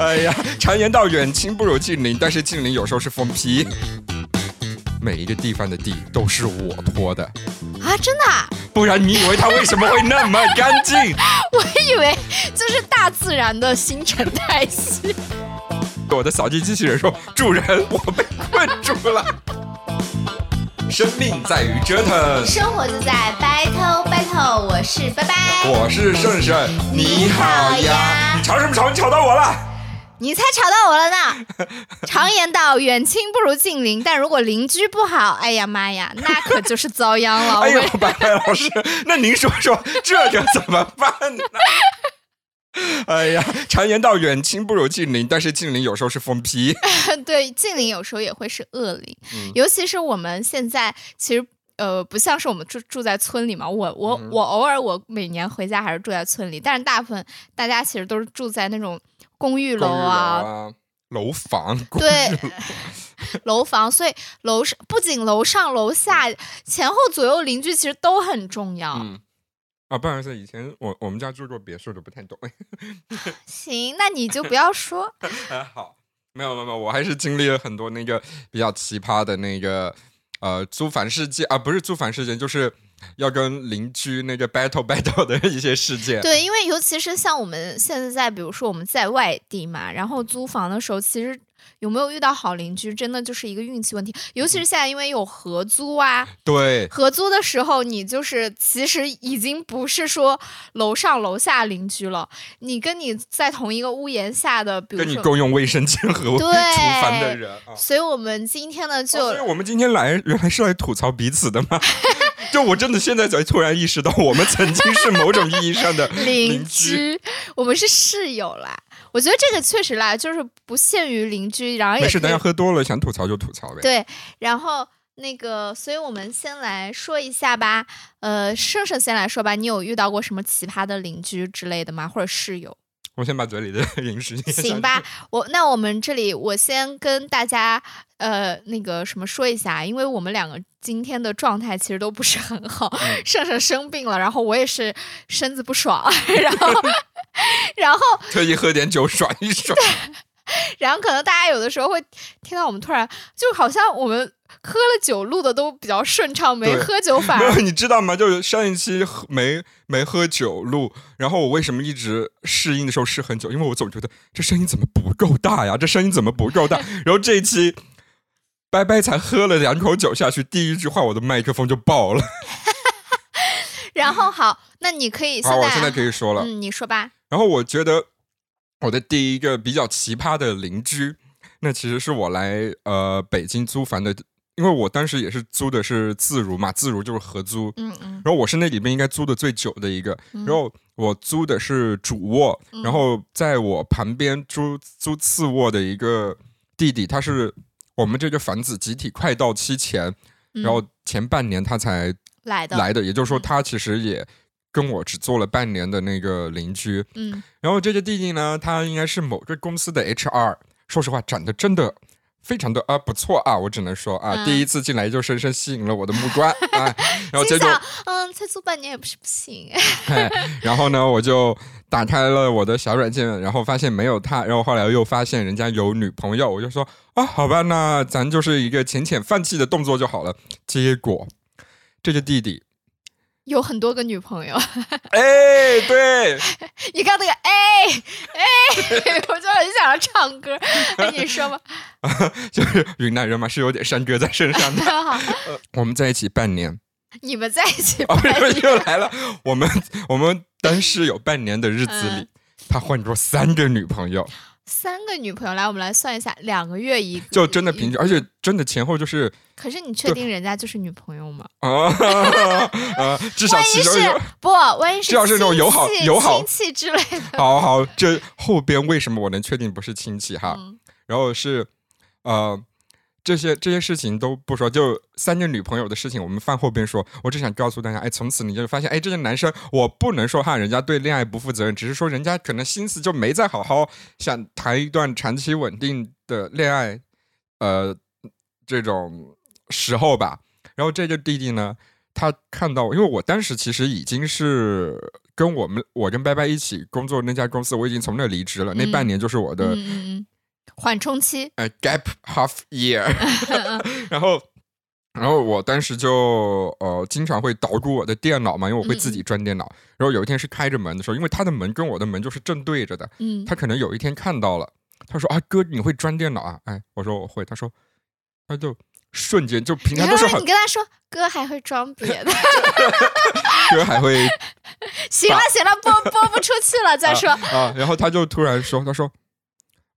哎呀，常言道远亲不如近邻，但是近邻有时候是疯批。每一个地方的地都是我拖的，啊，真的啊、不然你以为它为什么会那么干净？我以为就是大自然的新陈代谢。我的扫地机器人说：“主人，我被困住了。”生命在于折腾。生活就在 battle battle，我是拜拜。我是胜胜，你好呀你吵什么吵？你吵到我了。你才吵到我了呢！常言道，远亲不如近邻，但如果邻居不好，哎呀妈呀，那可就是遭殃了。哎呦我，白白老师，那您说说这个怎么办呢？哎呀，常言道远亲不如近邻，但是近邻有时候是疯批。对近邻有时候也会是恶邻，嗯尤其是我们现在其实。呃，不像是我们住住在村里嘛，我我、嗯我偶尔我每年回家还是住在村里，但是大部分大家其实都是住在那种公寓楼啊，啊，楼房，公对，楼房，所以楼上不仅楼上楼下前后左右邻居其实都很重要。嗯。啊，不好意思，以前我我们家住过别墅的，不太懂。行，那你就不要说。还 好，没有没有没有，我还是经历了很多那个比较奇葩的那个呃租房事件啊，不是租房事件，就是要跟邻居那个 battle battle 的一些事件。对，因为尤其是像我们现在，比如说我们在外地嘛，然后租房的时候，其实有没有遇到好邻居，真的就是一个运气问题。尤其是现在，因为有合租啊，对合租的时候，你就是其实已经不是说楼上楼下邻居了，你跟你在同一个屋檐下的，比如说，跟你共用卫生间和厨对房的人啊。所以我们今天呢就。哦所以我们今天来原来是来吐槽彼此的吗？就我真的现在才突然意识到，我们曾经是某种意义上的 邻居。居，我们是室友啦。我觉得这个确实啦，就是不限于邻居，然后也没事，等可以下喝多了想吐槽就吐槽呗。对，然后那个，所以我们先来说一下吧。呃，盛盛先来说吧，你有遇到过什么奇葩的邻居之类的吗？或者室友？我先把嘴里的 零食咽下去行吧，我那我们这里我先跟大家呃那个什么说一下，因为我们两个今天的状态其实都不是很好，嗯盛盛生病了，然后我也是身子不爽，然后 然后特意喝点酒爽一爽。然后可能大家有的时候会听到我们突然就好像我们喝了酒录的都比较顺畅，没喝酒反而没有，你知道吗？就是上一期喝没没喝酒录，然后我为什么一直试音的时候试很久？因为我总觉得这声音怎么不够大呀？这声音怎么不够大？然后这一期拜拜才喝了两口酒下去，第一句话我的麦克风就爆了。然后好，那你可以现好，在我现在可以说了。嗯，你说吧。然后我觉得我的第一个比较奇葩的邻居，那其实是我来呃北京租房的，因为我当时也是租的是自如嘛，自如就是合租，嗯嗯。然后我是那里面应该租的最久的一个，嗯。然后我租的是主卧，嗯然后在我旁边租租次卧的一个弟弟，他是我们这个房子集体快到期前，嗯然后前半年他才来的来的，也就是说嗯。他其实也跟我只做了半年的那个邻居，嗯然后这个弟弟呢，他应该是某个公司的 HR，说实话长得真的。非常的啊不错啊，我只能说啊，嗯第一次进来就深深吸引了我的目光啊，然后结果嗯，才做半年也不是不行。哎，然后呢，我就打开了我的小软件，然后发现没有他，然后后来又发现人家有女朋友，我就说啊，好吧，那咱就是一个浅浅放弃的动作就好了。结果这个弟弟，有很多个女朋友，哎，对，你看那个哎哎，我就很想要唱歌。哎，你说吧。就是云南人嘛，是有点山歌在身上的。我们在一起半年，你们在一起啊，半不是又来了，我们我们单室有半年的日子里嗯，他换过三个女朋友，三个女朋友，来，我们来算一下，两个月一个，就真的平均，而且真的前后就是可是你确定人家就是女朋友吗？啊啊，至少其中有。不，万一是至少是那种友好友好亲戚之类的。好好，这后边为什么我能确定不是亲戚哈？嗯然后是呃，这些这些事情都不说，就三个女朋友的事情，我们放后边说。我只想告诉大家，哎，从此你就发现，哎，这个男生，我不能说哈，人家对恋爱不负责任，只是说人家可能心思就没在好好想谈一段长期稳定的恋爱，呃，这种时候吧。然后这个弟弟呢，他看到，因为我当时其实已经是跟我们我跟拜拜一起工作那家公司，我已经从那离职了。那嗯半年就是我的嗯嗯嗯，缓冲期，呃 gap half year，然后。然后我当时就呃经常会捣鼓我的电脑嘛，因为我会自己转电脑。然后有一天是开着门的时候，因为他的门跟我的门就是正对着的，嗯，他可能有一天看到了，他说啊哥你会装电脑啊？哎，我说我会，他说他就瞬间就平常都是很你跟他说，哥还会装别的，哥还会行了行了，播播不出去了，再说。啊，然后他就突然说，他说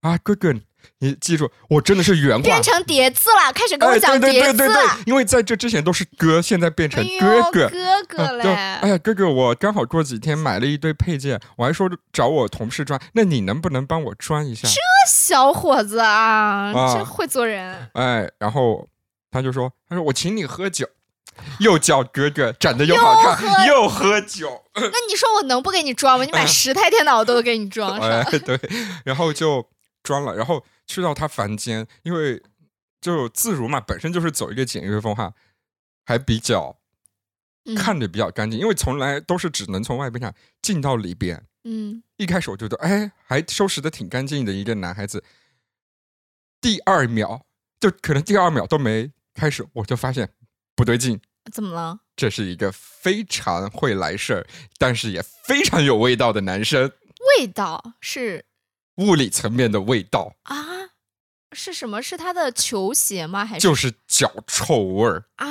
啊哥哥你记住我真的是原话变。成叠字了，开始跟我哎，讲叠字了。对对对，因为在这之前都是哥，现在变成哥哥。哥哥嘞！哎呀，哥哥，我刚好过几天买了一堆配件，我还说找我同事装，那你能不能帮我装一下？这小伙子啊，啊真会做人。哎，然后他就说，他说我请你喝酒，又叫哥哥，长得又好看，又喝酒，那你说我能不给你装吗？你买十台电脑我都给你装上。哎，对，然后就装了，然后去到他房间，因为就自如嘛，本身就是走一个简约风哈，还比较嗯看着比较干净，因为从来都是只能从外边看进到里边。嗯，一开始我觉得，哎，还收拾的挺干净的一个男孩子。第二秒，就可能第二秒都没开始，我就发现不对劲，怎么了？这是一个非常会来事儿，但是也非常有味道的男生，味道是物理层面的味道啊？是什么？是他的球鞋吗？还是就是脚臭味儿，啊？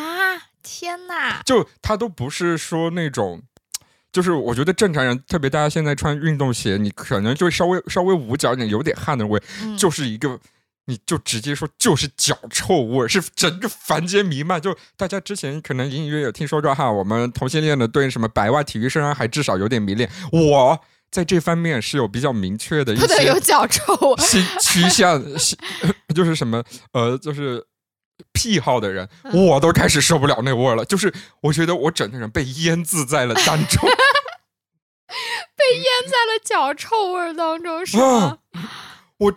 天哪！就他都不是说那种。就是我觉得正常人，特别大家现在穿运动鞋，你可能就稍微稍微捂脚点，有点汗的味，嗯就是一个，你就直接说就是脚臭味儿，是整个房间弥漫。就大家之前可能隐隐约约有听说过哈，我们同性恋的对什么白袜体育生啊，还至少有点迷恋。我在这方面是有比较明确的一不得有脚臭。倾趋向，是 就是什么呃，就是。癖好的人，嗯我都开始受不了那味儿了。就是我觉得我整个人被腌制在了当中。被腌在了脚臭味儿当中，是啊吗？我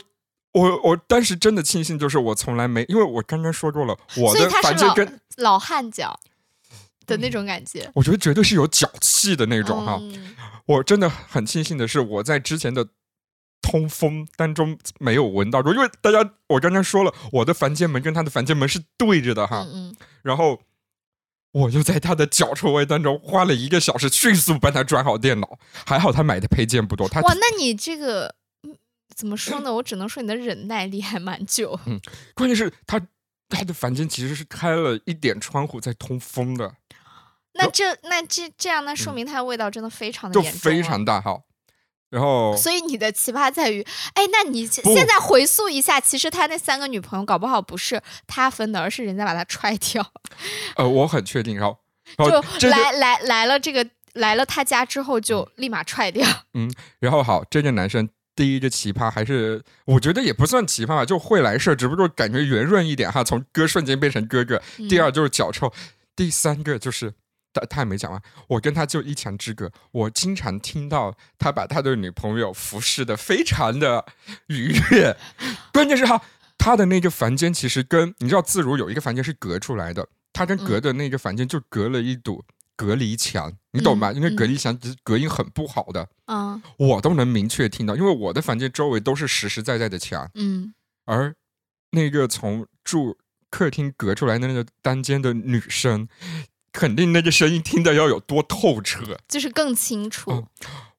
我我当时真的庆幸，就是我从来没，因为我刚刚说过了，我的他是老房间跟老汉脚的那种感觉。我觉得绝对是有脚气的那种哈。嗯我真的很庆幸的是，我在之前的通风当中没有闻到过，因为大家我刚刚说了，我的房间门跟他的房间门是对着的哈，嗯嗯，然后。我就在他的脚臭味当中花了一个小时，迅速帮他装好电脑。还好他买的配件不多，他哇，那你这个嗯怎么说呢？我只能说你的忍耐力还蛮久。嗯关键是他他的房间其实是开了一点窗户在通风的，那这那这这样，那说明它的味道真的非常的严重，非常。大号。然后所以你的奇葩在于，哎，那你不现在回溯一下，其实他那三个女朋友搞不好不是他分的，而是人家把他踹掉，呃，我很确定，然后 就这来来来了这个来了他家之后就立马踹掉。嗯然后好，这个男生第一个奇葩还是我觉得也不算奇葩吧，就会来事儿，只不过感觉圆润一点哈，从哥瞬间变成哥哥。嗯第二就是脚臭，第三个就是他他还没讲完，我跟他就一墙之隔，我经常听到他把他的女朋友服侍的非常的愉悦，关键是哈。他的那个房间其实跟你知道自如有一个房间是隔出来的，他跟隔的那个房间就隔了一堵隔离墙，你懂吗？嗯因为隔离墙隔音很不好的。嗯我都能明确听到，因为我的房间周围都是实实在在的墙，嗯，而那个从住客厅隔出来的那个单间的女生，肯定那个声音听的要有多透彻。就是更清楚。嗯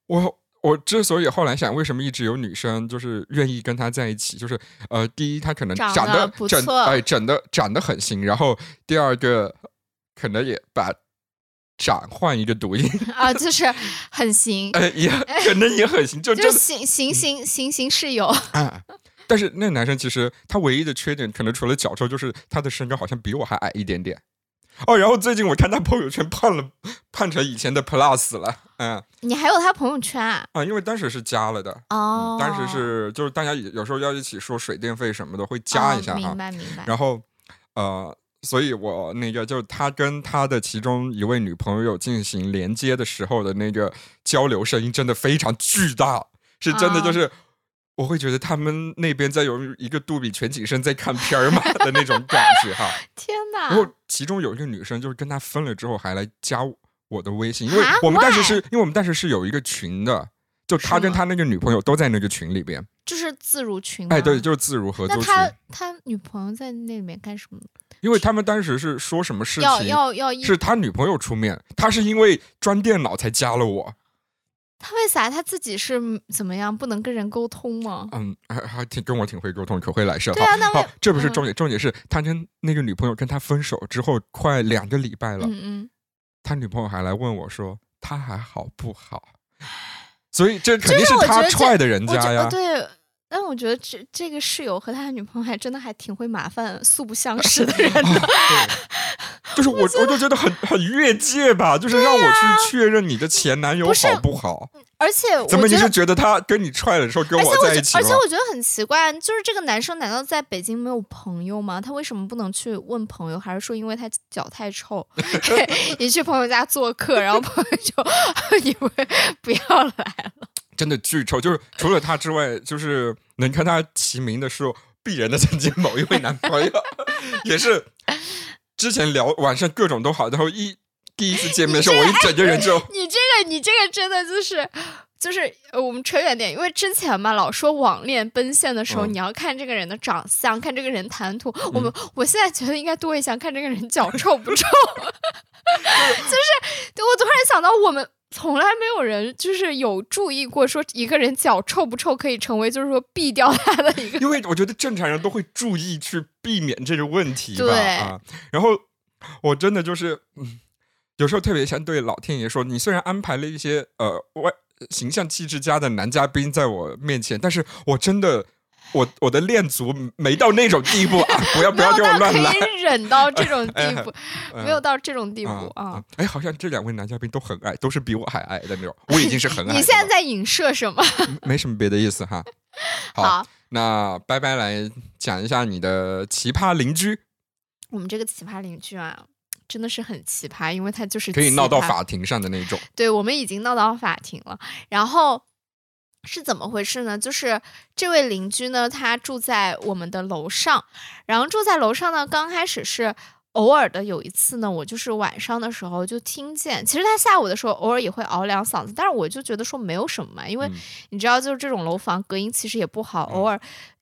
我我之所以后来想，为什么一直有女生就是愿意跟他在一起，就是呃，第一他可能长长得得不错整哎整的长得很行，然后第二个可能也把长换一个读音，啊，就是很行，哎也可能也很行，就就是行行行行行是有。啊。但是那男生其实他唯一的缺点，可能除了脚臭，就是他的身高好像比我还矮一点点。哦，然后最近我看他朋友圈胖了，胖成以前的 plus 了。嗯你还有他朋友圈啊？啊，因为当时是加了的，哦嗯，，当时是就是大家有时候要一起说水电费什么的，会加一下哦哈。明白明白。然后呃，所以我那个就是他跟他的其中一位女朋友进行连接的时候的那个交流声音真的非常巨大，是真的啊就是我会觉得他们那边在有一个杜比全景声在看片儿嘛的那种感觉哈。天哪！然后其中有一个女生就是跟他分了之后还来加我的微信，因为啊我们当时是因为我们当时是有一个群的，就他跟他那个女朋友都在那个群里边。就是自如群吗？哎，对，就是自如合那作群，他他女朋友在那里面干什么？因为他们当时是说什么事要情。要要要，是他女朋友出面，他是因为装电脑才加了我，他为啥他自己是怎么样，不能跟人沟通吗？嗯，还还挺跟我挺会沟通，可会来事。对啊那这不是嗯重点，重点是他跟那个女朋友跟他分手之后快两个礼拜了，嗯嗯，他女朋友还来问我说他还好不好，所以这肯定是他踹的人家呀。对。但我觉得这这个室友和他的女朋友还真的还挺会麻烦、素不相识的人的。对，就是我，我就觉得很很越界吧，就是让我去确认你的前男友不好不好？而且我怎么你，是觉得他跟你踹的时候跟我在一起了？而且我觉得很奇怪，就是这个男生难道在北京没有朋友吗？他为什么不能去问朋友？还是说因为他脚太臭，你去朋友家做客，然后朋友就 以为不要来了？真的巨臭，就是除了他之外，就是能跟他齐名的是鄙人的曾经某一位男朋友，也是之前聊晚上各种都好，然后一第一次见面的时候，我一整个人就 你这个，你这个真的就是。就是呃我们扯远点，因为之前嘛，老说网恋奔现的时候，嗯你要看这个人的长相，看这个人谈吐。我们我现在觉得应该多一项，看这个人脚臭不臭。就是我突然想到，我们从来没有人就是有注意过，说一个人脚臭不臭可以成为就是说避掉他的一个。因为我觉得正常人都会注意去避免这个问题吧对啊。然后我真的就是，嗯，有时候特别想对老天爷说，你虽然安排了一些呃外形象气质佳的男嘉宾在我面前，但是我真的。我我的恋足没到那种地步啊！不要不要给我乱来可乱来，以忍到这种地步，嗯 没有到这种地步啊啊！！哎，好像这两位男嘉宾都很矮，都是比我还矮的那种。我已经是很矮。你现在在影射什么？没什么别的意思哈。好，好，那拜拜来讲一下你的奇葩邻居，我们这个奇葩邻居啊，真的是很奇葩，因为他就是可以闹到法庭上的那种。对我们已经闹到法庭了。然后是怎么回事呢？就是这位邻居呢，他住在我们的楼上，然后住在楼上呢，刚开始是。偶尔的有一次呢，我就是晚上的时候就听见，其实他下午的时候偶尔也会嗷两嗓子，但是我就觉得说没有什么嘛，因为嗯你知道，就是这种楼房隔音其实也不好，嗯偶尔，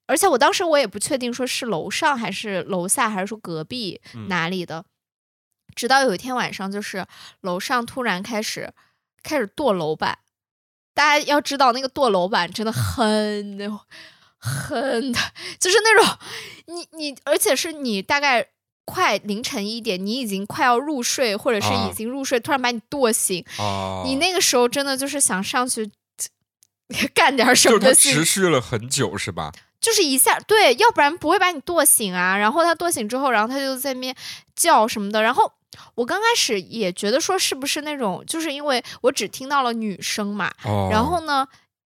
而且我当时我也不确定说是楼上还是楼下，还是说隔壁嗯哪里的。直到有一天晚上，就是楼上突然开始开始剁楼板，大家要知道那个剁楼板真的很很的，就是那种 你你，而且是你大概。快凌晨一点，你已经快要入睡，或者是啊已经入睡，突然把你剁醒，哦，你那个时候真的就是想上去 干点什么持续了很久是吧？就是一下对，要不然不会把你剁醒啊。然后他剁醒之后，然后他就在那边叫什么的。然后我刚开始也觉得说是不是那种，就是因为我只听到了女生嘛，哦，然后呢，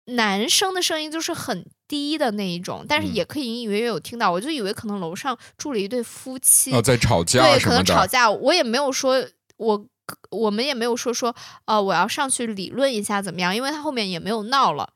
男生的声音就是很低的那一种，但是嗯。也可以隐隐约约有听到，我就以为可能楼上住了一对夫妻，哦在吵架对，可能吵架，我也没有说我。我们也没有说说，呃，我要上去理论一下怎么样，因为他后面也没有闹了。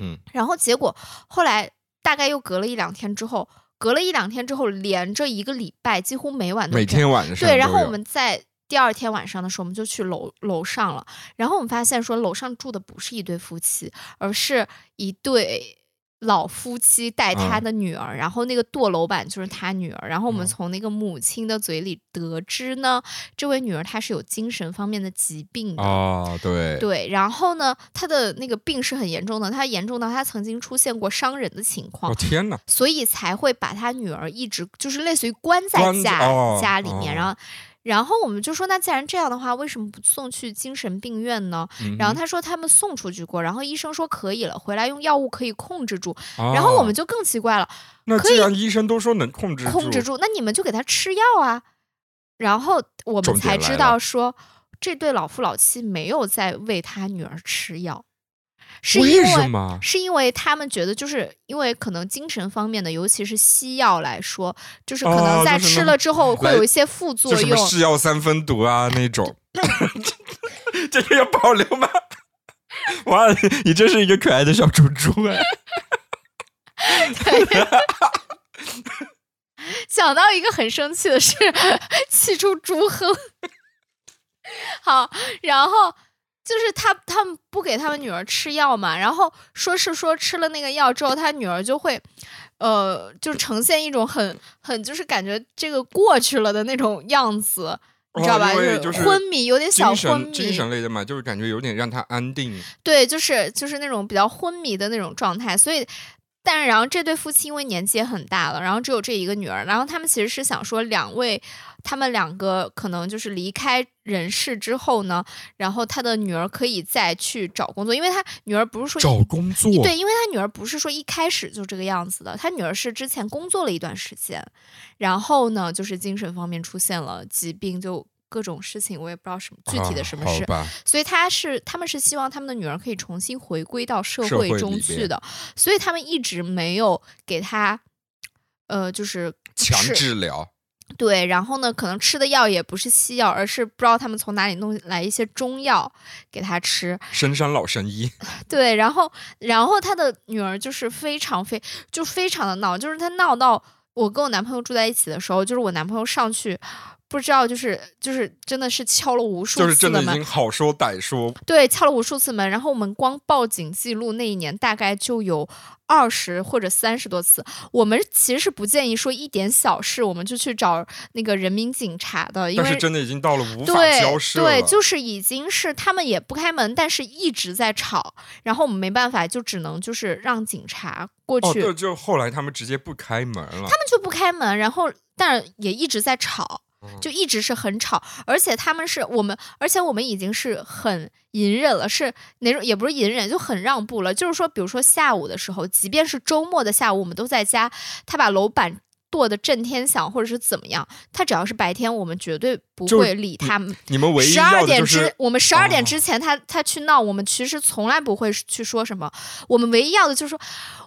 嗯，然后结果后来大概又隔了一两天之后，隔了一两天之后，连着一个礼拜，几乎每晚都每天晚上对，然后我们在第二天晚上的时候，我们就去楼楼上了，然后我们发现说楼上住的不是一对夫妻，而是一对。老夫妻带他嗯的女儿，然后那个堕楼板就是他女儿，然后我们嗯从那个母亲的嘴里得知呢，这位女儿她是有精神方面的疾病的，哦，对，对，然后呢，她的那个病是很严重的，她严重到她曾经出现过伤人的情况哦，天哪，所以才会把她女儿一直就是类似于关在关家、哦家里面，哦然后。然后我们就说，那既然这样的话，为什么不送去精神病院呢？嗯然后他说他们送出去过，然后医生说可以了，回来用药物可以控制住。哼然后我们哦就更奇怪了，那既然医生都说能控制控制住，那你们就给他吃药啊。然后我们才知道说，这对老夫老妻没有在为他女儿吃药，是因为为什么？是因为他们觉得，就是因为可能精神方面的，尤其是西药来说，就是可哦能在吃了之后会有一些副作用。是药三分毒啊那种，这个要保留吗？哇，你真是一个可爱的小猪猪哎！想到一个很生气的事，气出猪哼。好，然后就是他他们不给他们女儿吃药嘛，然后说是说吃了那个药之后，他女儿就会，呃，就呈现一种很很就是感觉这个过去了的那种样子，你知道吧？就是昏迷，有点小昏迷，精神精神类的嘛，就是感觉有点让他安定。对，就是就是那种比较昏迷的那种状态，所以。但是，然后这对夫妻因为年纪也很大了，然后只有这一个女儿，然后他们其实是想说，两位他们两个可能就是离开人世之后呢，然后他的女儿可以再去找工作，因为他女儿不是说找工作，对，因为他女儿不是说一开始就这个样子的，他女儿是之前工作了一段时间，然后呢，就是精神方面出现了疾病，就各种事情，我也不知道什么具体的什么事，啊，所以他是他们是希望他们的女儿可以重新回归到社社会会中去的，所以他们一直没有给他，呃，就是强吃治疗。对，然后呢，可能吃的药也不是西药，而是不知道他们从哪里弄来一些中药给他吃。深山老神医，对，然后然后他的女儿就是非常非就非常的闹，就是他闹到我跟我男朋友住在一起的时候，就是我男朋友上去。不知道，就是就是，真的是敲了无数就是真的已次门，经好说歹说，对，敲了无数次门，然后我们光报警记录那一年大概就有二十或者三十多次。我们其实是不建议说一点小事我们就去找那个人民警察的，因为但是真的已经到了无法对交涉对，了。就是已经是他们也不开门，但是一直在吵，然后我们没办法，就只能就是让警察过哦，去，对，就后来他们直接不开门了。他们就不开门，然后但也一直在吵。嗯就一直是很吵，而且他们是我们，而且我们已经是很隐忍了，是哪种也不是隐忍，就很让步了。就是说，比如说下午的时候，即便是周末的下午，我们都在家，他把楼板跺得震天响，或者是怎么样，他只要是白天，我们绝对不会理他们。你们唯一十二点之，我们十二点哦之前他，他去闹，我们其实从来不会去说什么。我们唯一要的就是说，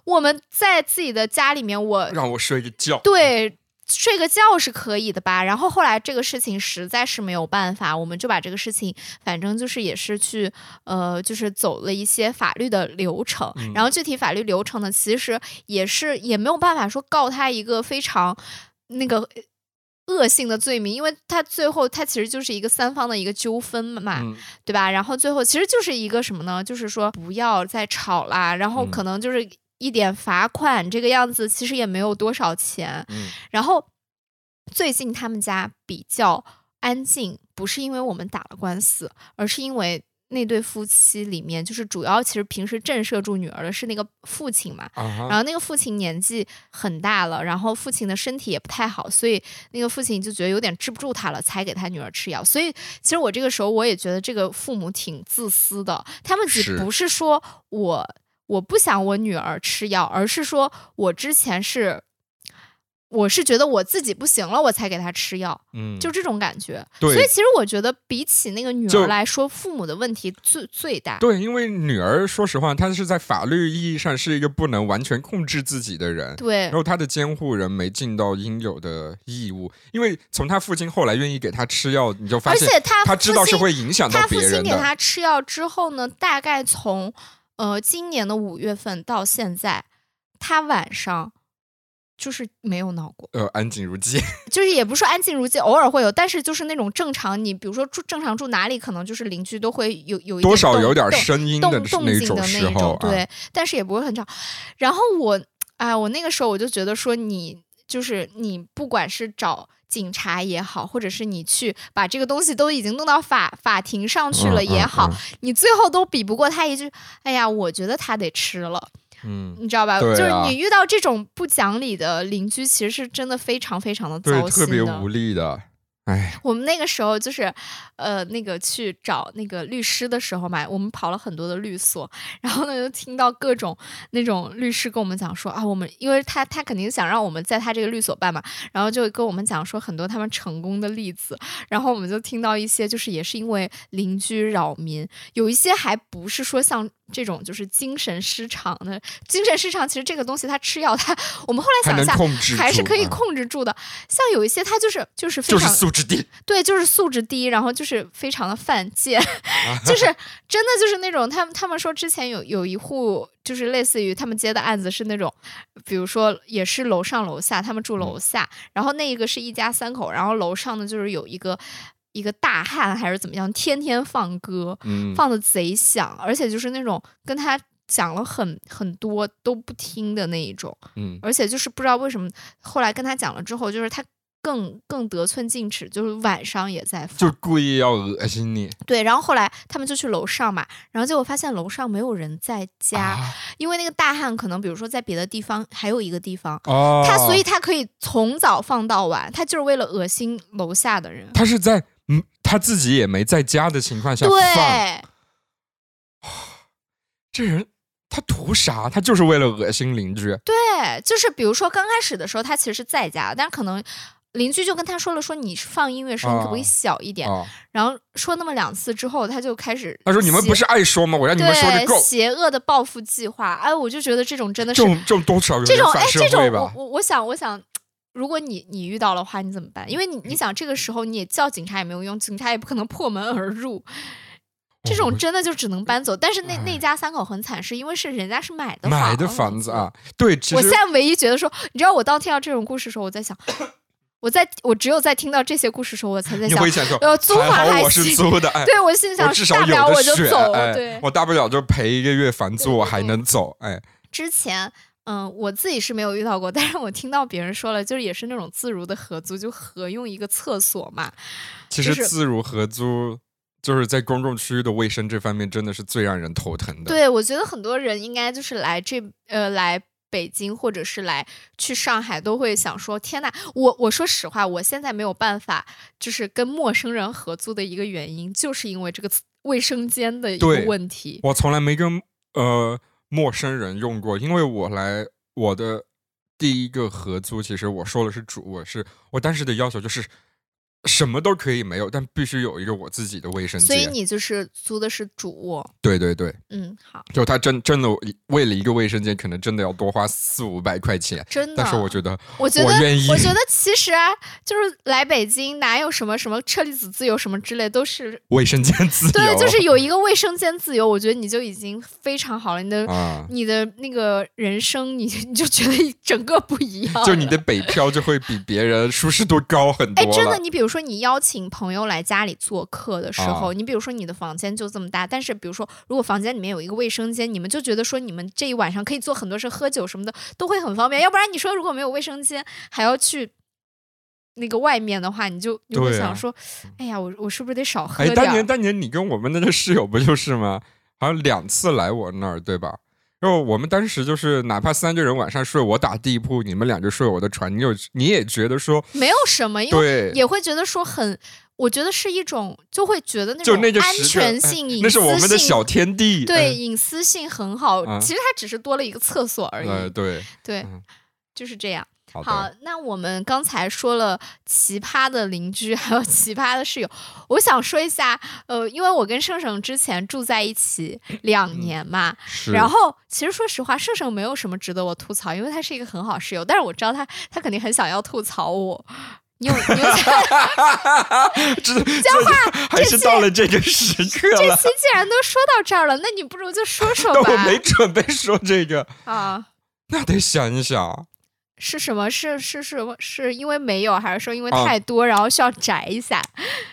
我们在自己的家里面，我让我睡个觉。对，睡个觉是可以的吧？然后后来这个事情实在是没有办法，我们就把这个事情，反正就是也是去呃，就是走了一些法律的流程。嗯然后具体法律流程呢，其实也是也没有办法说告他一个非常那个。恶性的罪名，因为他最后他其实就是一个三方的一个纠纷嘛，嗯，对吧？然后最后其实就是一个什么呢？就是说不要再吵啦，然后嗯可能就是一点罚款这个样子，其实也没有多少钱。嗯然后最近他们家比较安静，不是因为我们打了官司，而是因为那对夫妻里面，就是主要其实平时震慑住女儿的是那个父亲嘛。然后那个父亲年纪很大了，然后父亲的身体也不太好，所以那个父亲就觉得有点治不住他了，才给他女儿吃药。所以其实我这个时候我也觉得这个父母挺自私的，他们只是不是说我我不想我女儿吃药，而是说我之前是。我是觉得我自己不行了，我才给她吃药，嗯，就这种感觉。对所以其实我觉得比起那个女儿来说，父母的问题最最大。对，因为女儿说实话，她是在法律意义上是一个不能完全控制自己的人。对然后她的监护人没尽到应有的义务，因为从她父亲后来愿意给她吃药，你就发现而且他他知道是会影响到他父亲给别人的。他吃药之后呢，大概从呃今年的五月份到现在，他晚上就是没有闹过，呃，安静如鸡。就是也不是说安静如鸡，偶尔会有，但是就是那种正常，你比如说住正常住哪里，可能就是邻居都会有有一多少有点动声音的动动静的种时候那种，啊，对，但是也不会很吵。然后我，哎，我那个时候我就觉得说你，就是你不管是找警察也好，或者是你去把这个东西都已经弄到法法庭上去了嗯也好，嗯你最后都比不过他一句，哎呀，我觉得他得吃了，嗯，你知道吧？啊就是你遇到这种不讲理的邻居，其实是真的非常非常的，糟心的。特别无力的。我们那个时候就是，呃，那个去找那个律师的时候嘛，我们跑了很多的律所，然后呢就听到各种那种律师跟我们讲说啊，我们因为他他肯定想让我们在他这个律所办嘛，然后就跟我们讲说很多他们成功的例子，然后我们就听到一些就是也是因为邻居扰民，有一些还不是说像这种就是精神失常的精神失常，其实这个东西它吃药，它我们后来想一下。还是可以嗯控制住的，像有一些他就是就是非就是常素质低，对，就是素质低，然后就是非常的犯贱，就是真的就是那种他们他们说之前有有一户就是类似于他们接的案子是那种，比如说也是楼上楼下，他们住楼下，然后那一个是一家三口，然后楼上呢就是有一个一个大汉还是怎么样，天天放歌，嗯，放的贼响，而且就是那种跟他讲了很很多都不听的那一种。嗯而且就是不知道为什么，后来跟他讲了之后，就是他更更得寸进尺，就是晚上也在放。就故意要恶心你对，然后后来他们就去楼上嘛，然后结果发现楼上没有人在家，啊因为那个大汉可能比如说在别的地方还有一个地方，哦，他所以他可以从早放到晚，他就是为了恶心楼下的人。他是在嗯他自己也没在家的情况下放，对，这人他图啥？他就是为了恶心邻居。对，就是比如说刚开始的时候，他其实是在家，但是可能邻居就跟他说了，说你放音乐声音可不可以哦小一点？哦，然后说那么两次之后，他就开始他说你们不是爱说吗？我让你们说的对够。邪恶的报复计划，哎，我就觉得这种真的是这种这种多少有这种哎这种我？我我想我想。如果你你遇到的话，你怎么办？因为你你想这个时候你也叫警察也没有用，警察也不可能破门而入，这种真的就只能搬走。但是那哎那家三口很惨，是因为是人家是买的买的房房子啊，对，我现在唯一觉得说，你知道，我当听到这种故事的时候，我在想，我在我只有在听到这些故事的时候，我才在想想说，呃，租还房还是行。租的，哎，对我心想我至，少大不了有，我就走。哎对，我大不了就赔一个月房租，我还能走，哎，之前。嗯，我自己是没有遇到过，但是我听到别人说了，就是也是那种自如的合租，就合用一个厕所嘛。其实自如合租就是在公共区域的卫生这方面，真的是最让人头疼的。对，我觉得很多人应该就是来这呃来北京或者是来去上海，都会想说：天呐，我我说实话，我现在没有办法就是跟陌生人合租的一个原因，就是因为这个卫生间的一个问题。我从来没跟呃陌生人用过，因为我来我的第一个合租，其实我说的是主我，是我当时的要求就是什么都可以没有，但必须有一个我自己的卫生间所以。你就是租的是主卧，对对对，嗯，好，就他真真的为了一个卫生间，可能真的要多花四五百块钱。真的。但是我觉得我觉得，我愿意我觉得其实啊，就是来北京哪有什么什么车厘子自由什么之类，都是卫生间 自由，对，就是有一个卫生间自由，我觉得你就已经非常好了。你的、啊，你的那个人生，你你就觉得整个不一样。就你的北漂就会比别人舒适度高很多哎，真的，你比如说你邀请朋友来家里做客的时候，啊你比如说你的房间就这么大，但是比如说如果房间里面有一个卫生间，你们就觉得说你们这一晚上可以做很多事，喝酒什么的都会很方便。要不然你说如果没有卫生间，还要去。那个外面的话，你就你会想说，哎呀，我我是不是得少喝哎，点儿？当年当年你跟我们那个室友不就是吗？好像两次来我那儿，对吧？然后我们当时就是，哪怕三个人晚上睡我打地铺，你们俩就睡我的床，你有你也觉得说，没有什么，因为对，也会觉得说很，我觉得是一种，就会觉得那种安全哎性、隐那是我们的私性小天地，对隐私性很好。啊其实它只是多了一个厕所而已。对，对，嗯就是这样。好好，，那我们刚才说了奇葩的邻居，还有 奇葩的室友，我想说一下，呃，因为我跟盛盛之前住在一起两年嘛，是，然后其实说实话，盛盛没有什么值得我吐槽，因为他是一个很好室友，但是我知道他他肯定很想要吐槽我。你有你有 这这话还是到了这个时刻了，这期既然都说到这儿了，那你不如就说说但吧。我没准备说这个，啊，那得想一想。是什么？是是是是因为没有，还是说因为啊太多，然后需要摘一下？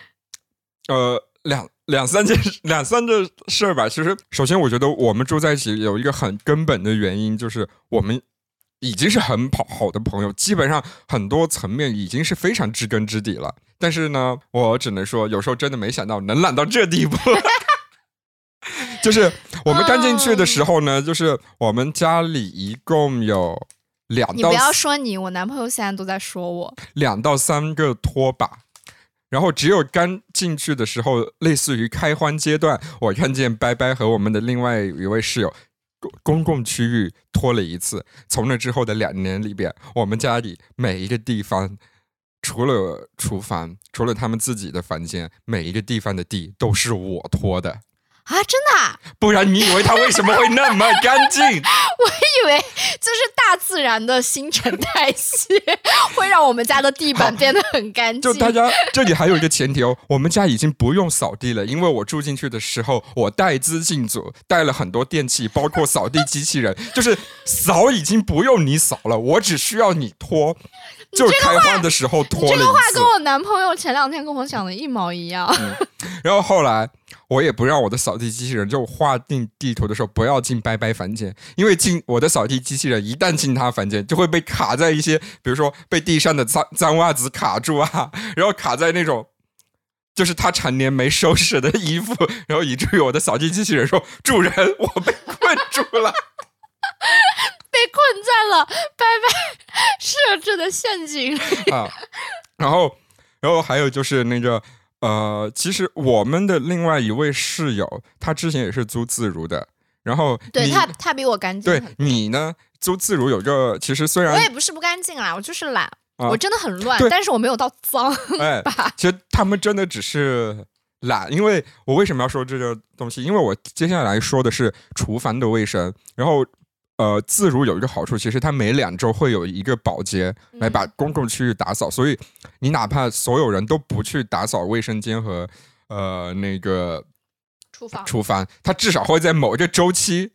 呃，两两三件 两三个事儿吧。其实，首先我觉得我们住在一起有一个很根本的原因，就是我们已经是很好好的朋友，基本上很多层面已经是非常知根知底了。但是呢，我只能说，有时候真的没想到能懒到这地步。就是我们刚进去的时候呢，就是我们家里一共有两到你不要说你，我男朋友现在都在说我。两到三个拖把，然后只有刚进去的时候，类似于开荒阶段，我看见拜拜和我们的另外一位室友。公公共区域拖了一次，从那之后的两年里边，我们家里每一个地方，除了厨房，除了他们自己的房间，每一个地方的地都是我拖的。啊，真不然你以为它为什么会那么干净？我以为就是大自然的新陈代谢会让我们家的地板变得很干净。就大家这里还有一个前提哦，我们家已经不用扫地了，因为我住进去的时候，我带资进组，带了很多电器，包括扫地机器人，就是扫已经不用你扫了，我只需要你拖，就开花的时候拖了这个话。跟我男朋友前两天跟我讲的一毛一样。然后后来我也不让我的扫地机器人就划定地图的时候不要进拜拜房间，因为进我的扫地机器人一旦进他房间，就会被卡在一些，比如说被地上的脏脏袜子卡住啊，然后卡在那种。就是他常年没收拾的衣服，然后以至于我的扫地机器人说：“主人，我被困住了。被困在了拜拜设置的陷阱里。”啊，然后，然后还有就是那个呃，其实我们的另外一位室友，他之前也是租自如的，然后对他，他比我干净对。你呢，租自如有个，其实虽然我也不是不干净啦，我就是懒，啊我真的很乱，但是我没有到脏哎，吧？其实他们真的只是懒，因为我为什么要说这个东西？因为我接下来说的是厨房的卫生，然后。呃，自如有一个好处，其实它每两周会有一个保洁来把嗯公共区域打扫，所以你哪怕所有人都不去打扫卫生间和呃那个厨房，厨房，它至少会在某一个周期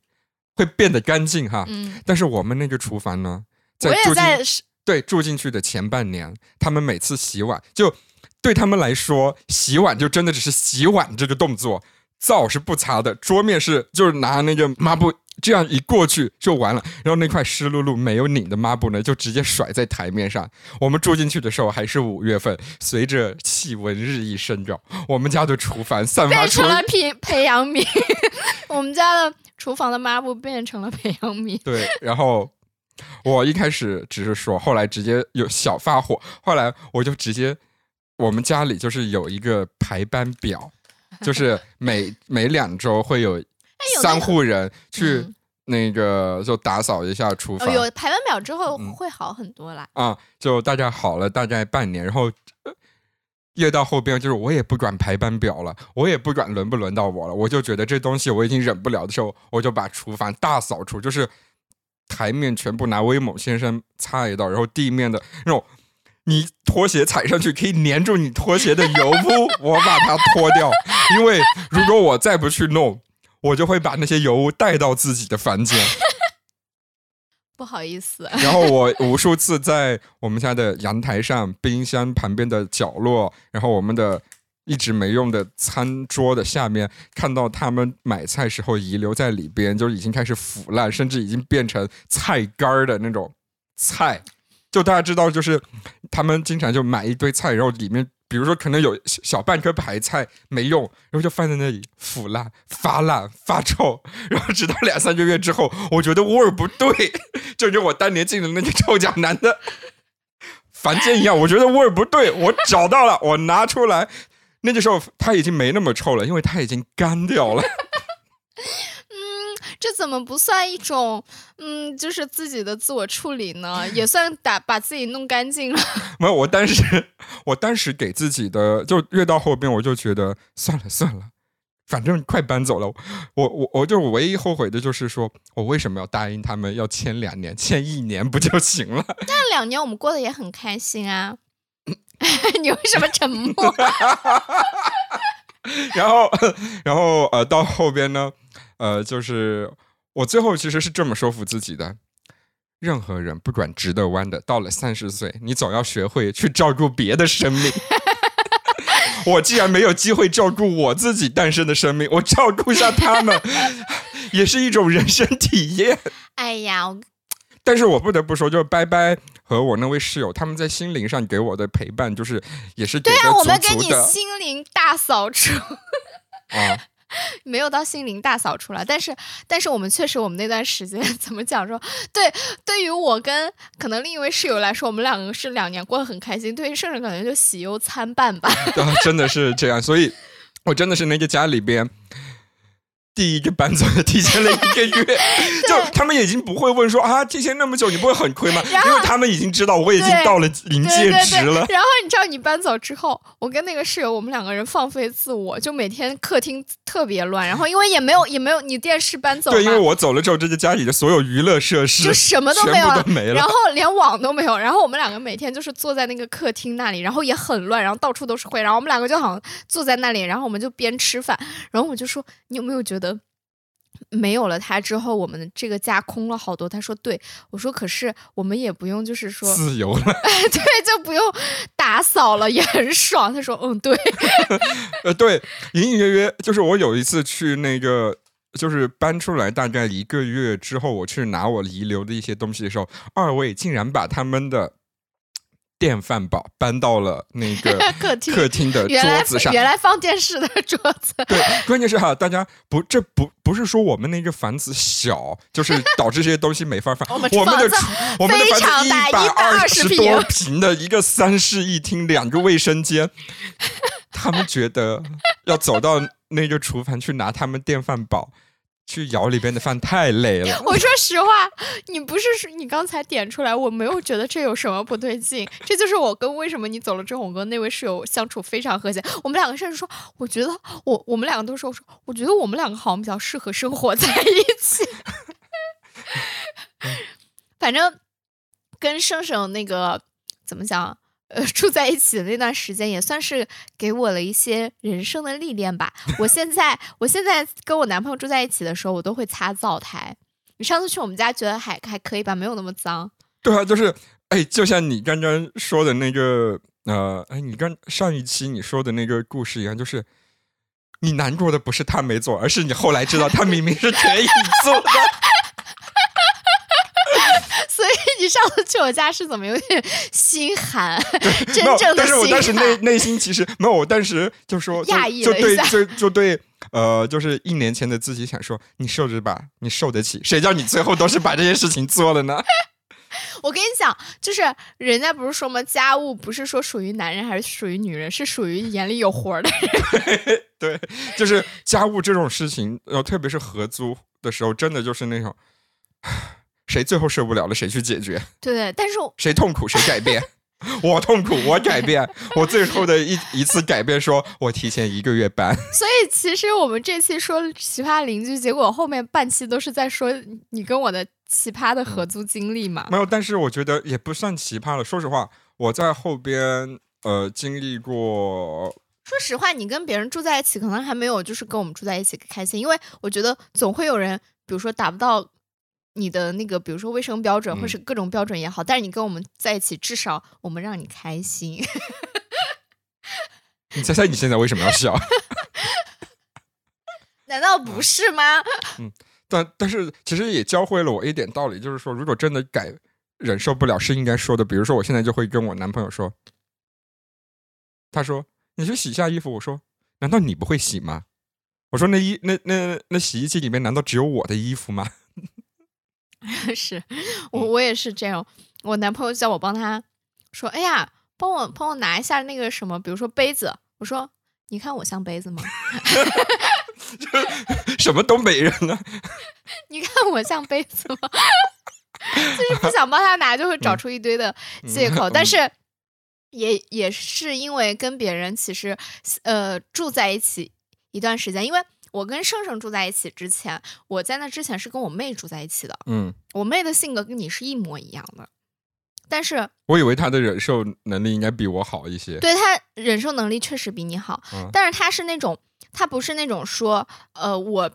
会变得干净哈。嗯，但是我们那个厨房呢，在住进在对住进去的前半年，他们每次洗碗，就对他们来说，洗碗就真的只是洗碗这个动作，灶是不擦的，桌面是就是拿那个抹布这样一过去就完了，然后那块湿漉漉没有拧的抹布呢，就直接甩在台面上。我们住进去的时候还是五月份，随着气温日益升高，我们家的厨房散发出了培培养皿，我们家的厨房的抹布变成了培养皿。对，然后我一开始只是说，后来直接有小发火，后来我就直接，我们家里就是有一个排班表，就是每每两周会有三户人去嗯那个就打扫一下厨房哦，有排班表之后嗯会好很多啦。啊，就大概好了大概半年，然后。呃越到后边，就是我也不管排班表了，我也不管轮不轮到我了，我就觉得这东西我已经忍不了的时候，我就把厨房大扫除，就是台面全部拿威猛先生擦一道，然后地面的那种你拖鞋踩上去可以粘住你拖鞋的油污，我把它脱掉，因为如果我再不去弄，我就会把那些油污带到自己的房间。不好意思，然后我无数次在我们家的阳台上、冰箱旁边的角落，然后我们的一直没用的餐桌的下面，看到他们买菜时候遗留在里边，就已经开始腐烂，甚至已经变成菜干儿的那种菜。就大家知道，就是他们经常就买一堆菜，然后里面比如说可能有小半颗白菜没用，然后就放在那里腐烂、发烂、发臭，然后直到两三个月之后，我觉得味儿不对，就跟我当年进的那个臭脚男的房间一样，我觉得味儿不对，我找到了，我拿出来，那个时候它已经没那么臭了，因为它已经干掉了。这怎么不算一种嗯，就是自己的自我处理呢？也算打把自己弄干净了。没有，我当时我当时给自己的就越到后边，我就觉得算了算了，反正快搬走了。我我我就唯一后悔的就是说我为什么要答应他们要签两年，签一年不就行了？那两年我们过得也很开心啊。你为什么沉默？然后然后呃到后边呢，呃就是我最后其实是这么说服自己的。任何人不管直的弯的，到了三十岁，你总要学会去照顾别的生命。我既然没有机会照顾我自己诞生的生命，我照顾一下他们，也是一种人生体验。哎呀，但是我不得不说，就是拜拜和我那位室友，他们在心灵上给我的陪伴，就是也是对啊，我们给你心灵大扫除，啊。没有到心灵大扫除了，但是但是我们确实，我们那段时间 怎么讲说，对，对于我跟可能另一位室友来说，我们两个是两年过得很开心，对于圣人可能就喜忧参半吧。啊，真的是这样，所以我真的是那个家里边，第一个搬走的提前了一个月，就他们已经不会问说啊，提前那么久你不会很亏吗？因为他们已经知道我已经到了临界值了。然后你知道你搬走之后，我跟那个室友我们两个人放飞自我，就每天客厅特别乱。然后因为也没有也没有你电视搬走，对，因为我走了之后，这个家里的所有娱乐设施就什么都没有了，没了，然后连网都没有。然后我们两个每天就是坐在那个客厅那里，然后也很乱，然后到处都是灰。然后我们两个就好像坐在那里，然后我们就边吃饭，然后我就说你有没有觉得？没有了他之后，我们这个家空了好多。他说：“对我说，可是我们也不用，就是说自由了，对，就不用打扫了，也很爽。”他说：“嗯，对，呃，对，隐隐约约，就是我有一次去那个，就是搬出来大概一个月之后，我去拿我遗留的一些东西的时候，二位竟然把他们的。”电饭煲搬到了那个 客厅客厅的桌子上，原来放电视的桌子。对，关键是哈，大家不，这不不是说我们那个房子小，就是导致这些东西没法放。我们的我们的房子一百二十多平的一个三室一厅，两个卫生间，他们觉得要走到那个厨房去拿他们电饭煲。去舀里边的饭太累了。我说实话，你不是说你刚才点出来，我没有觉得这有什么不对劲。这就是我跟为什么你走了之后，我跟那位室友相处非常和谐。我们两个甚至说，我觉得我我们两个都说，我说我觉得我们两个好像比较适合生活在一起。反正跟盛盛那个怎么讲？呃，住在一起的那段时间也算是给我了一些人生的历练吧。我现在，我现在跟我男朋友住在一起的时候，我都会擦灶台。你上次去我们家，觉得还还可以吧？没有那么脏。对啊，就是，哎，就像你刚刚说的那个，呃，哎，你刚上一期你说的那个故事一样，就是你难过的不是他没做，而是你后来知道他明明是可以 做的。你上次去我家是怎么有点心寒？真正的但是我当时内内心其实没有，我当时就说讶异了一下，就就对，呃，就是一年前的自己想说，你受着吧，你受得起。谁叫你最后都是把这些事情做了呢？我跟你讲，就是人家不是说吗？家务不是说属于男人还是属于女人，是属于眼里有活的人。对，就是家务这种事情，呃，特别是合租的时候，真的就是那种。谁最后受不了了，谁去解决？对，但是谁痛苦谁改变？我痛苦，我改变。我最后的一一次改变，说我提前一个月搬。所以其实我们这期说奇葩邻居，结果后面半期都是在说你跟我的奇葩的合租经历嘛。没有，但是我觉得也不算奇葩了。说实话，我在后边呃经历过。说实话，你跟别人住在一起，可能还没有就是跟我们住在一起开心，因为我觉得总会有人，比如说达不到。你的那个，比如说卫生标准，或是各种标准也好，但是你跟我们在一起，至少我们让你开心。你猜猜你现在为什么要笑？难道不是吗？嗯，但但是其实也教会了我一点道理，就是说，如果真的改忍受不了，是应该说的。比如说，我现在就会跟我男朋友说，他说：“你去洗一下衣服。”我说：“难道你不会洗吗？”我说：“那衣那那那洗衣机里面难道只有我的衣服吗？” 是我，我也是这样。我男朋友叫我帮他说：“哎呀，帮我帮我拿一下那个什么，比如说杯子。”我说：“你看我像杯子吗？” 什么东北人啊？你看我像杯子吗？就是不想帮他拿，就会找出一堆的借口。但是也也是因为跟别人其实呃住在一起一段时间，因为。我跟盛盛住在一起之前，我在那之前是跟我妹住在一起的。嗯，我妹的性格跟你是一模一样的，但是我以为她的忍受能力应该比我好一些。对她忍受能力确实比你好，但是她是那种，她不是那种说，呃，我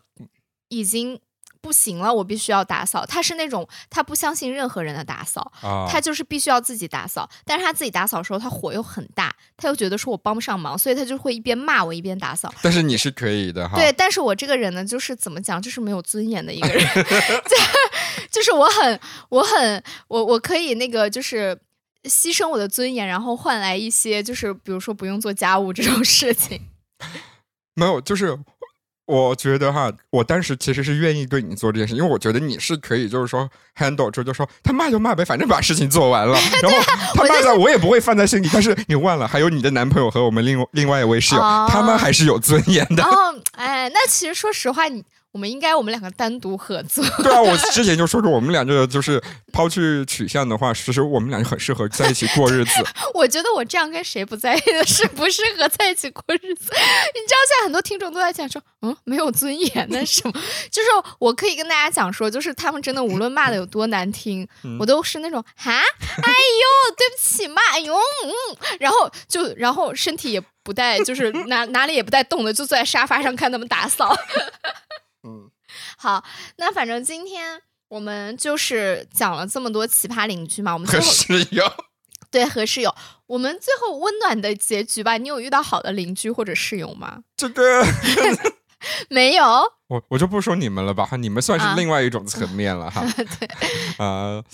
已经。不行了，我必须要打扫。他是那种他不相信任何人的打扫，他就是必须要自己打扫。但是他自己打扫的时候，他火又很大，他又觉得说我帮不上忙，所以他就会一边骂我一边打扫。但是你是可以的哈。对，但是我这个人呢，就是怎么讲，就是没有尊严的一个人，就是我很我很我我可以那个就是牺牲我的尊严，然后换来一些就是比如说不用做家务这种事情。没有，就是。我觉得哈，我当时其实是愿意对你做这件事，因为我觉得你是可以，就是说 handle 住，就说他骂就骂呗，反正把事情做完了。然后他骂了，我也不会放在心里。但是你忘了，还有你的男朋友和我们另另外一位室友，他们还是有尊严的。哦，哎，那其实说实话，你我们应该我们两个单独合作。对啊，我之前就说过，我们俩这个就是抛去取向的话，其实我们俩就很适合在一起过日子。我觉得我这样跟谁不在意的 是不适合在一起过日子。你知道现在很多听众都在讲说，嗯，没有尊严那什么？就是我可以跟大家讲说，就是他们真的无论骂的有多难听，我都是那种哈，哎呦，对不起嘛，哎呦，嗯，然后就然后身体也不带，就是哪哪里也不带动的，就坐在沙发上看他们打扫。嗯，好，那反正今天我们就是讲了这么多奇葩邻居嘛，我们最和后室友。对和室友，我们最后温暖的结局吧。你有遇到好的邻居或者室友吗？这个 没有，我我就不说你们了吧，哈，你们算啊是另外一种层面了哈。呃，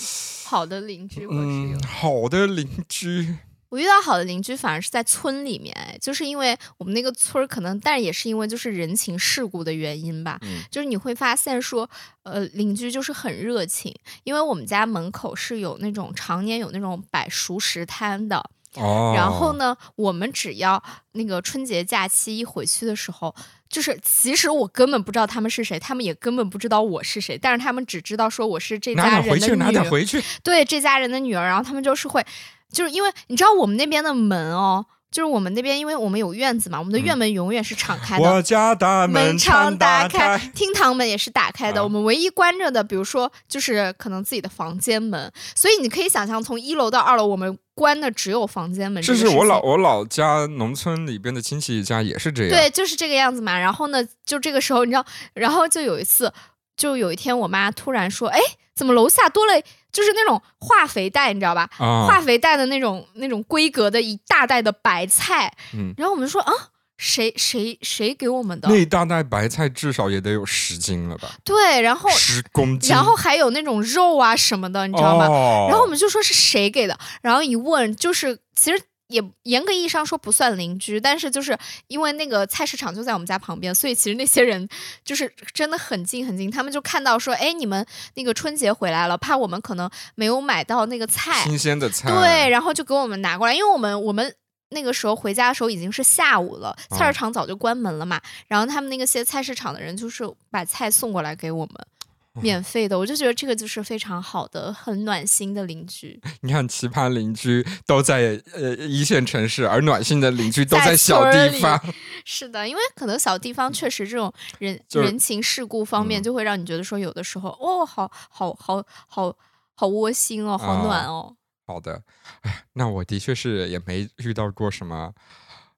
好的邻居或者室友嗯，，好的邻居，我遇到好的邻居反而是在村里面，哎就是因为我们那个村儿可能，但是也是因为就是人情世故的原因吧，嗯就是你会发现说，呃，邻居就是很热情，因为我们家门口是有那种常年有那种摆熟食摊的，哦，然后呢，我们只要那个春节假期一回去的时候，就是其实我根本不知道他们是谁，他们也根本不知道我是谁，但是他们只知道说我是这家人的女儿，回去。对这家人的女儿，然后他们就是会，就是因为你知道我们那边的门哦。就是我们那边，因为我们有院子嘛，我们的院门永远是敞开的，我家大门常常打开。厅堂门也是打开的。啊我们唯一关着的，比如说就是可能自己的房间门，所以你可以想象，从一楼到二楼，我们关的只有房间门这是我老我老家农村里边的亲戚家也是这样。对，就是这个样子嘛。然后呢，就这个时候，你知道，然后就有一次，就有一天，我妈突然说：“哎，怎么楼下多了，就是那种化肥袋，你知道吧？啊，化肥袋的那种那种规格的一大袋的白菜。”嗯，然后我们说：“啊，谁谁谁给我们的那一大袋白菜至少也得有十斤了吧？？”对，然后十公斤。然后还有那种肉啊什么的，你知道吗？哦、然后我们就说是谁给的，然后一问就是其实。也严格意义上说不算邻居，但是就是因为那个菜市场就在我们家旁边，所以其实那些人就是真的很近很近。他们就看到说，哎，你们那个春节回来了，怕我们可能没有买到那个菜，新鲜的菜，对，然后就给我们拿过来，因为我们我们那个时候回家的时候已经是下午了，哦菜市场早就关门了嘛。然后他们那个些菜市场的人就是把菜送过来给我们，哦免费的。我就觉得这个就是非常好的、很暖心的邻居，你看奇葩邻居都在呃一线城市，而暖心的邻居都在小地方。是的，因为可能小地方确实这种人人情世故方面，嗯就会让你觉得说有的时候哦，好好好好好窝心哦，好暖哦。好的，哎，那我的确是也没遇到过什么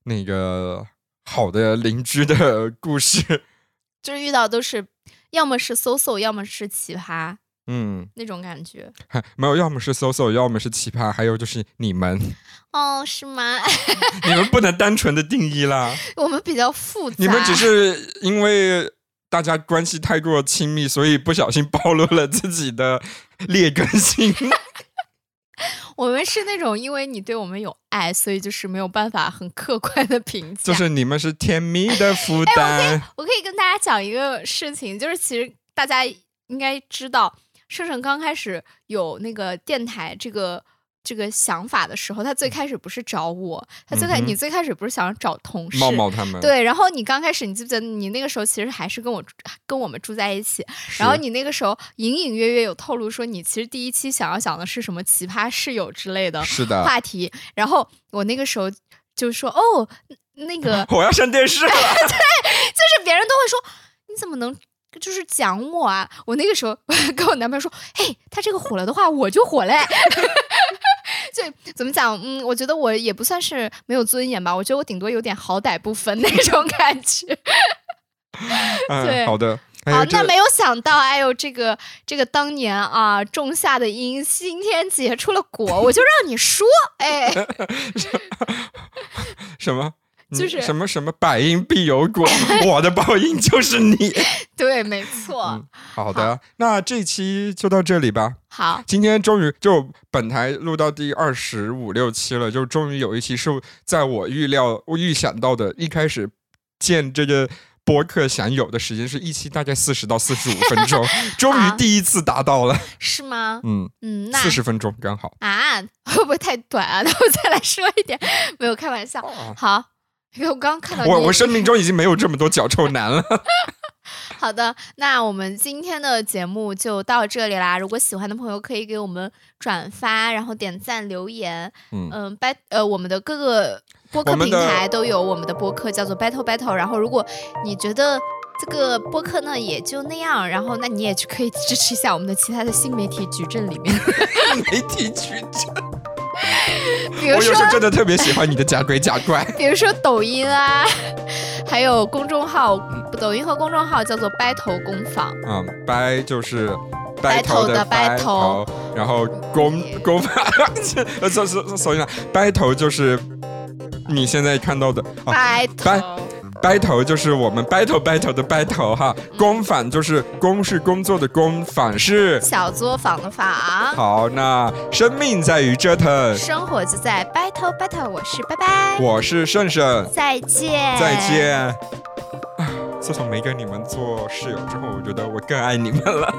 那个好的邻居的故事。就是遇到都是要么是 so so，要么是奇葩嗯，那种感觉。还 没有，要么是 so so，要么是奇葩，还有就是你们，哦，是吗？你们不能单纯的定义啦，我们比较复杂。你们只是因为大家关系太过亲密，所以不小心暴露了自己的劣根性。我们是那种因为你对我们有爱，所以就是没有办法很客观的评价。就是你们是甜蜜的负哎担。我可以跟大家讲一个事情，就是其实大家应该知道，盛盛刚开始有那个电台这个这个想法的时候，他最开始不是找我，他最开、嗯你最开始不是想找同事。茂茂他们，对，然后你刚开始，你记不记得你那个时候其实还是跟我跟我们住在一起，然后你那个时候隐隐约约有透露说，你其实第一期想要讲的是什么奇葩室友之类的是的，话题，然后我那个时候就说，哦，那个 我要上电视了。对就是别人都会说，你怎么能就是讲我啊？我那个时候 跟我男朋友说，嘿，他这个火了的话，我就火嘞。就怎么讲？嗯，我觉得我也不算是没有尊严吧，我觉得我顶多有点好歹不分那种感觉。对嗯，好的。哎好，呦这那没有想到，哎呦，这个这个当年啊种下的因，今天结出了果，我就让你说，哎，什么？你就是什么什么百因必有果，我的报应就是你。对，没错，嗯好的，那这期就到这里吧。好，今天终于就本台录到第二十五六期了，就终于有一期是在我预料、我预想到的，一开始见这个播客想有的时间是一期大概四十到四十五分钟，终于第一次达到了。是吗？嗯，嗯，那四十分钟刚好。啊，会不会太短啊？那我再来说一点，没有开玩笑。啊好，我刚刚看到我我生命中已经没有这么多脚臭男了。好的，那我们今天的节目就到这里啦。如果喜欢的朋友可以给我们转发，然后点赞、留言。嗯嗯，bat 呃，我们的各个播客平台都有我们的播客，叫做 Battle Battle。然后，如果你觉得这个播客呢也就那样，然后那你也去可以支持一下我们的其他的新媒体矩阵里面，媒体矩阵，比如说我有时候真的特别喜欢你的假鬼假怪。比如说抖音啊，还有公众号，抖音和公众号叫做掰头工坊。嗯，掰就是。掰头的掰掰头，然后公公法，呃，所所所以呢，掰头就是你现在看到的掰头，掰头就是我们 battle battle 的 battle 哈，工坊就是工是工作的工，坊是小作坊的坊。好，那生命在于折腾，生活就在 battle battle，我是拜拜，我是胜胜，再见，再。见。啊自从没跟你们做室友之后，我觉得我更爱你们了。